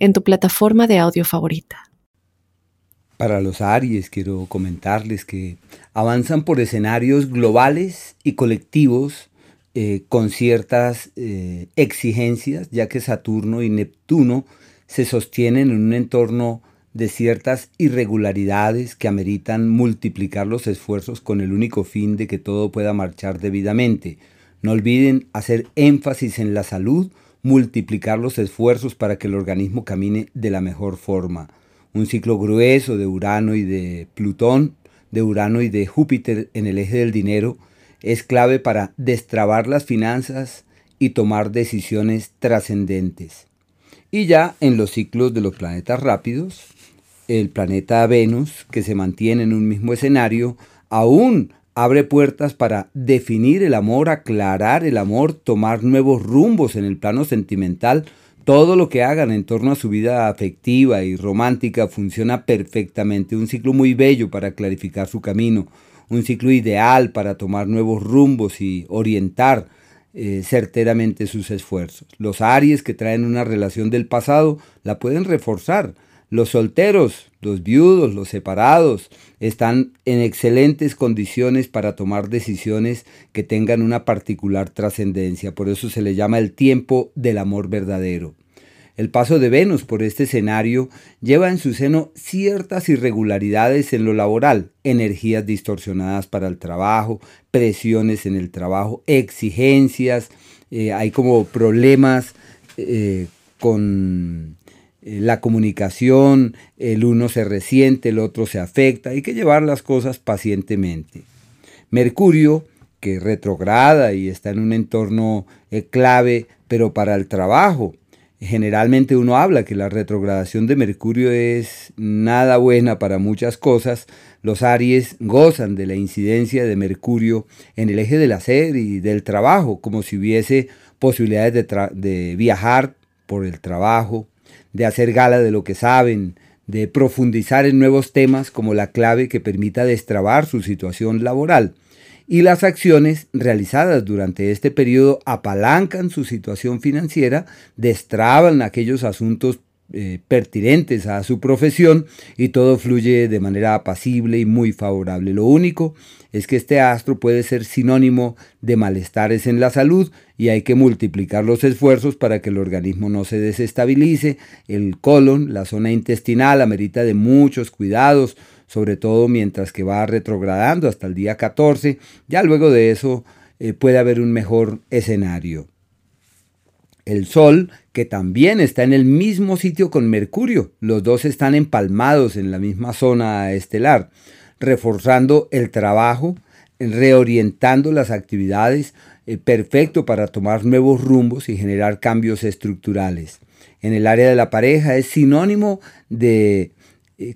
en tu plataforma de audio favorita. Para los Aries quiero comentarles que avanzan por escenarios globales y colectivos eh, con ciertas eh, exigencias, ya que Saturno y Neptuno se sostienen en un entorno de ciertas irregularidades que ameritan multiplicar los esfuerzos con el único fin de que todo pueda marchar debidamente. No olviden hacer énfasis en la salud, multiplicar los esfuerzos para que el organismo camine de la mejor forma. Un ciclo grueso de Urano y de Plutón, de Urano y de Júpiter en el eje del dinero, es clave para destrabar las finanzas y tomar decisiones trascendentes. Y ya en los ciclos de los planetas rápidos, el planeta Venus, que se mantiene en un mismo escenario, aún abre puertas para definir el amor, aclarar el amor, tomar nuevos rumbos en el plano sentimental. Todo lo que hagan en torno a su vida afectiva y romántica funciona perfectamente. Un ciclo muy bello para clarificar su camino. Un ciclo ideal para tomar nuevos rumbos y orientar eh, certeramente sus esfuerzos. Los Aries que traen una relación del pasado la pueden reforzar los solteros, los viudos, los separados están en excelentes condiciones para tomar decisiones que tengan una particular trascendencia. Por eso se le llama el tiempo del amor verdadero. El paso de Venus por este escenario lleva en su seno ciertas irregularidades en lo laboral, energías distorsionadas para el trabajo, presiones en el trabajo, exigencias, eh, hay como problemas eh, con la comunicación, el uno se resiente, el otro se afecta, hay que llevar las cosas pacientemente. Mercurio, que retrograda y está en un entorno eh, clave, pero para el trabajo. Generalmente uno habla que la retrogradación de Mercurio es nada buena para muchas cosas. Los Aries gozan de la incidencia de Mercurio en el eje del hacer y del trabajo, como si hubiese posibilidades de, de viajar por el trabajo, de hacer gala de lo que saben, de profundizar en nuevos temas como la clave que permita destrabar su situación laboral. Y las acciones realizadas durante este periodo apalancan su situación financiera, destraban aquellos asuntos eh, pertinentes a su profesión y todo fluye de manera apacible y muy favorable. Lo único es que este astro puede ser sinónimo de malestares en la salud y hay que multiplicar los esfuerzos para que el organismo no se desestabilice. El colon, la zona intestinal, amerita de muchos cuidados, sobre todo mientras que va retrogradando hasta el día 14. Ya luego de eso eh, puede haber un mejor escenario. El Sol, que también está en el mismo sitio con Mercurio, los dos están empalmados en la misma zona estelar, reforzando el trabajo, reorientando las actividades, eh, perfecto para tomar nuevos rumbos y generar cambios estructurales. En el área de la pareja es sinónimo de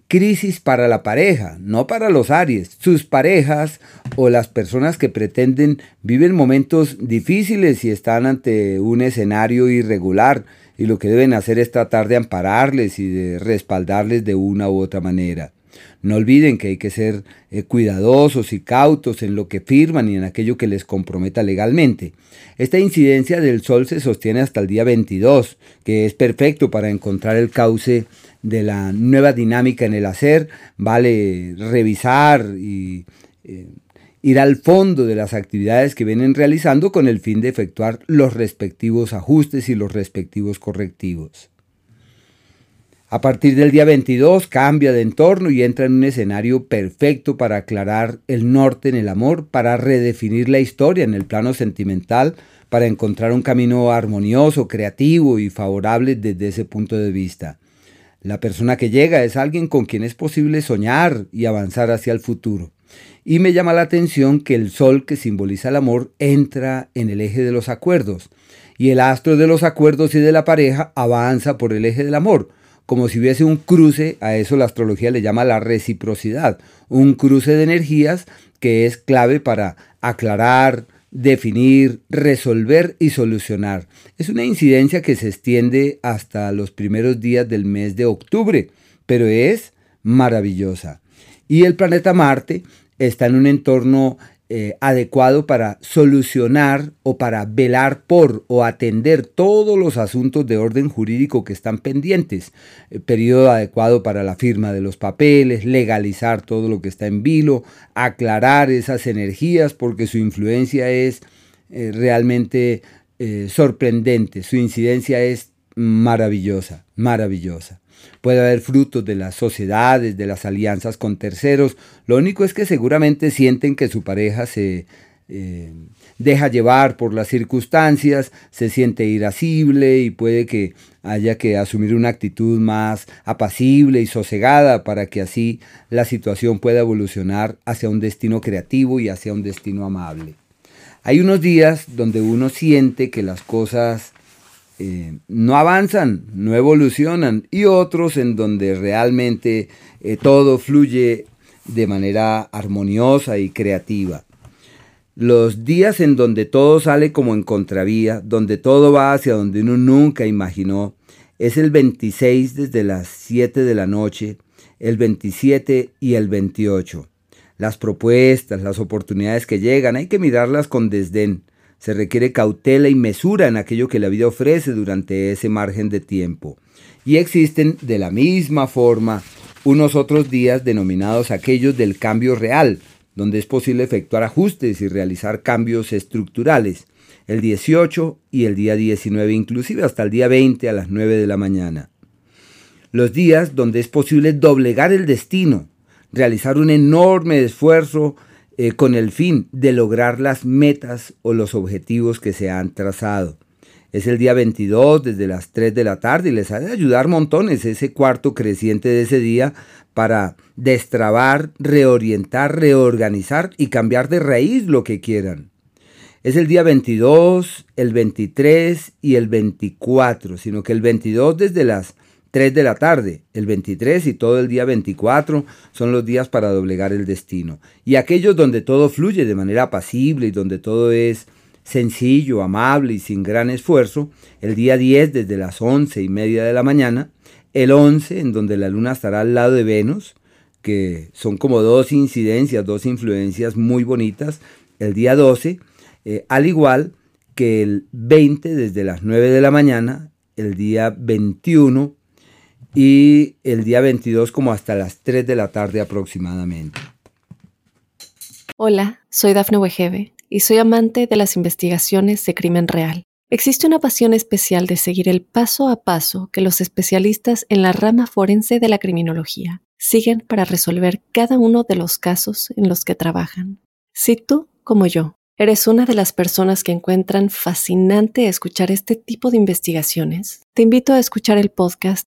crisis para la pareja, no para los Aries. Sus parejas o las personas que pretenden viven momentos difíciles y están ante un escenario irregular y lo que deben hacer es tratar de ampararles y de respaldarles de una u otra manera. No olviden que hay que ser eh, cuidadosos y cautos en lo que firman y en aquello que les comprometa legalmente. Esta incidencia del Sol se sostiene hasta el día 22, que es perfecto para encontrar el cauce de la nueva dinámica en el hacer, vale revisar y eh, ir al fondo de las actividades que vienen realizando con el fin de efectuar los respectivos ajustes y los respectivos correctivos. A partir del día 22 cambia de entorno y entra en un escenario perfecto para aclarar el norte en el amor, para redefinir la historia en el plano sentimental, para encontrar un camino armonioso, creativo y favorable desde ese punto de vista. La persona que llega es alguien con quien es posible soñar y avanzar hacia el futuro. Y me llama la atención que el sol que simboliza el amor entra en el eje de los acuerdos y el astro de los acuerdos y de la pareja avanza por el eje del amor, como si hubiese un cruce, a eso la astrología le llama la reciprocidad, un cruce de energías que es clave para aclarar, definir, resolver y solucionar. Es una incidencia que se extiende hasta los primeros días del mes de octubre, pero es maravillosa. Y el planeta Marte está en un entorno eh, adecuado para solucionar o para velar por o atender todos los asuntos de orden jurídico que están pendientes. Eh, periodo adecuado para la firma de los papeles, legalizar todo lo que está en vilo, aclarar esas energías porque su influencia es eh, realmente sorprendente, su incidencia es maravillosa, maravillosa. Puede haber frutos de las sociedades, de las alianzas con terceros. Lo único es que seguramente sienten que su pareja se eh, deja llevar por las circunstancias, se siente irascible y puede que haya que asumir una actitud más apacible y sosegada para que así la situación pueda evolucionar hacia un destino creativo y hacia un destino amable. Hay unos días donde uno siente que las cosas eh, no avanzan, no evolucionan, y otros en donde realmente eh, todo fluye de manera armoniosa y creativa. Los días en donde todo sale como en contravía, donde todo va hacia donde uno nunca imaginó, es el 26 desde las 7 de la noche, el 27 y el 28. Las propuestas, las oportunidades que llegan, hay que mirarlas con desdén se requiere cautela y mesura en aquello que la vida ofrece durante ese margen de tiempo. Y existen de la misma forma unos otros días denominados aquellos del cambio real, donde es posible efectuar ajustes y realizar cambios estructurales, el 18 y el día 19, inclusive hasta el día 20 a las 9 de la mañana. Los días donde es posible doblegar el destino, realizar un enorme esfuerzo eh, con el fin de lograr las metas o los objetivos que se han trazado. Es el día 22 desde las 3 de la tarde y les ha de ayudar montones ese cuarto creciente de ese día para destrabar, reorientar, reorganizar y cambiar de raíz lo que quieran. Es el día 22, el 23 y el 24, sino que el 22 desde las 3 de la tarde, el 23 y todo el día 24 son los días para doblegar el destino. Y aquellos donde todo fluye de manera pasible y donde todo es sencillo, amable y sin gran esfuerzo, el día 10 desde las 11 y media de la mañana, el 11 en donde la luna estará al lado de Venus, que son como dos incidencias, dos influencias muy bonitas, el día 12, eh, al igual que el 20 desde las 9 de la mañana, el día 21 y el día 22 como hasta las 3 de la tarde aproximadamente. Hola, soy Dafne Wegebe y soy amante de las investigaciones de crimen real. Existe una pasión especial de seguir el paso a paso que los especialistas en la rama forense de la criminología siguen para resolver cada uno de los casos en los que trabajan. Si tú, como yo, ¿Eres una de las personas que encuentran fascinante escuchar este tipo de investigaciones? Te invito a escuchar el podcast